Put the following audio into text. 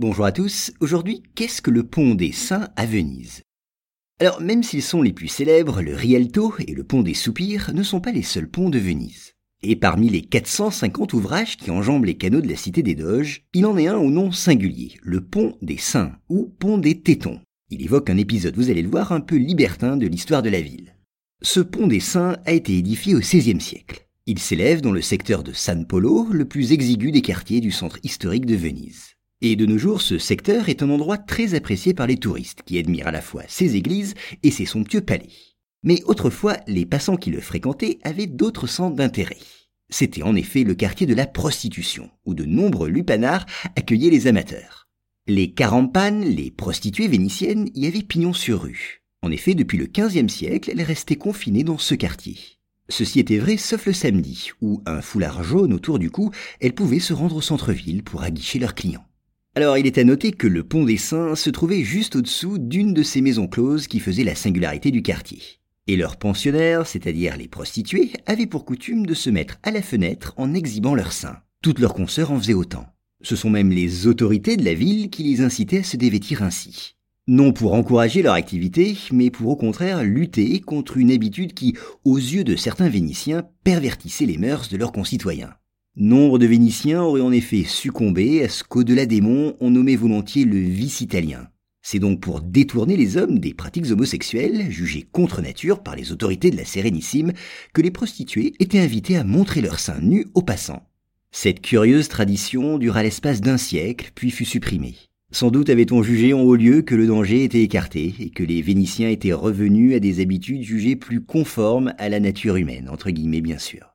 Bonjour à tous, aujourd'hui qu'est-ce que le pont des Saints à Venise? Alors même s'ils sont les plus célèbres, le Rialto et le pont des Soupirs ne sont pas les seuls ponts de Venise. Et parmi les 450 ouvrages qui enjambent les canaux de la cité des Doges, il en est un au nom singulier, le pont des Saints ou pont des Tétons. Il évoque un épisode, vous allez le voir, un peu libertin de l'histoire de la ville. Ce pont des Saints a été édifié au XVIe siècle. Il s'élève dans le secteur de San Polo, le plus exigu des quartiers du centre historique de Venise. Et de nos jours, ce secteur est un endroit très apprécié par les touristes, qui admirent à la fois ses églises et ses somptueux palais. Mais autrefois, les passants qui le fréquentaient avaient d'autres centres d'intérêt. C'était en effet le quartier de la prostitution, où de nombreux lupanards accueillaient les amateurs. Les carampanes, les prostituées vénitiennes, y avaient pignon sur rue. En effet, depuis le XVe siècle, elles restaient confinées dans ce quartier. Ceci était vrai sauf le samedi, où, un foulard jaune autour du cou, elles pouvaient se rendre au centre-ville pour aguicher leurs clients. Alors il est à noter que le pont des Saints se trouvait juste au-dessous d'une de ces maisons closes qui faisaient la singularité du quartier. Et leurs pensionnaires, c'est-à-dire les prostituées, avaient pour coutume de se mettre à la fenêtre en exhibant leurs seins. Toutes leurs consoeurs en faisaient autant. Ce sont même les autorités de la ville qui les incitaient à se dévêtir ainsi. Non pour encourager leur activité, mais pour au contraire lutter contre une habitude qui, aux yeux de certains Vénitiens, pervertissait les mœurs de leurs concitoyens. Nombre de Vénitiens auraient en effet succombé à ce qu'au-delà des monts on nommait volontiers le vice italien. C'est donc pour détourner les hommes des pratiques homosexuelles, jugées contre nature par les autorités de la Sérénissime, que les prostituées étaient invitées à montrer leurs seins nus aux passants. Cette curieuse tradition dura l'espace d'un siècle, puis fut supprimée. Sans doute avait-on jugé en haut lieu que le danger était écarté et que les Vénitiens étaient revenus à des habitudes jugées plus conformes à la nature humaine, entre guillemets bien sûr.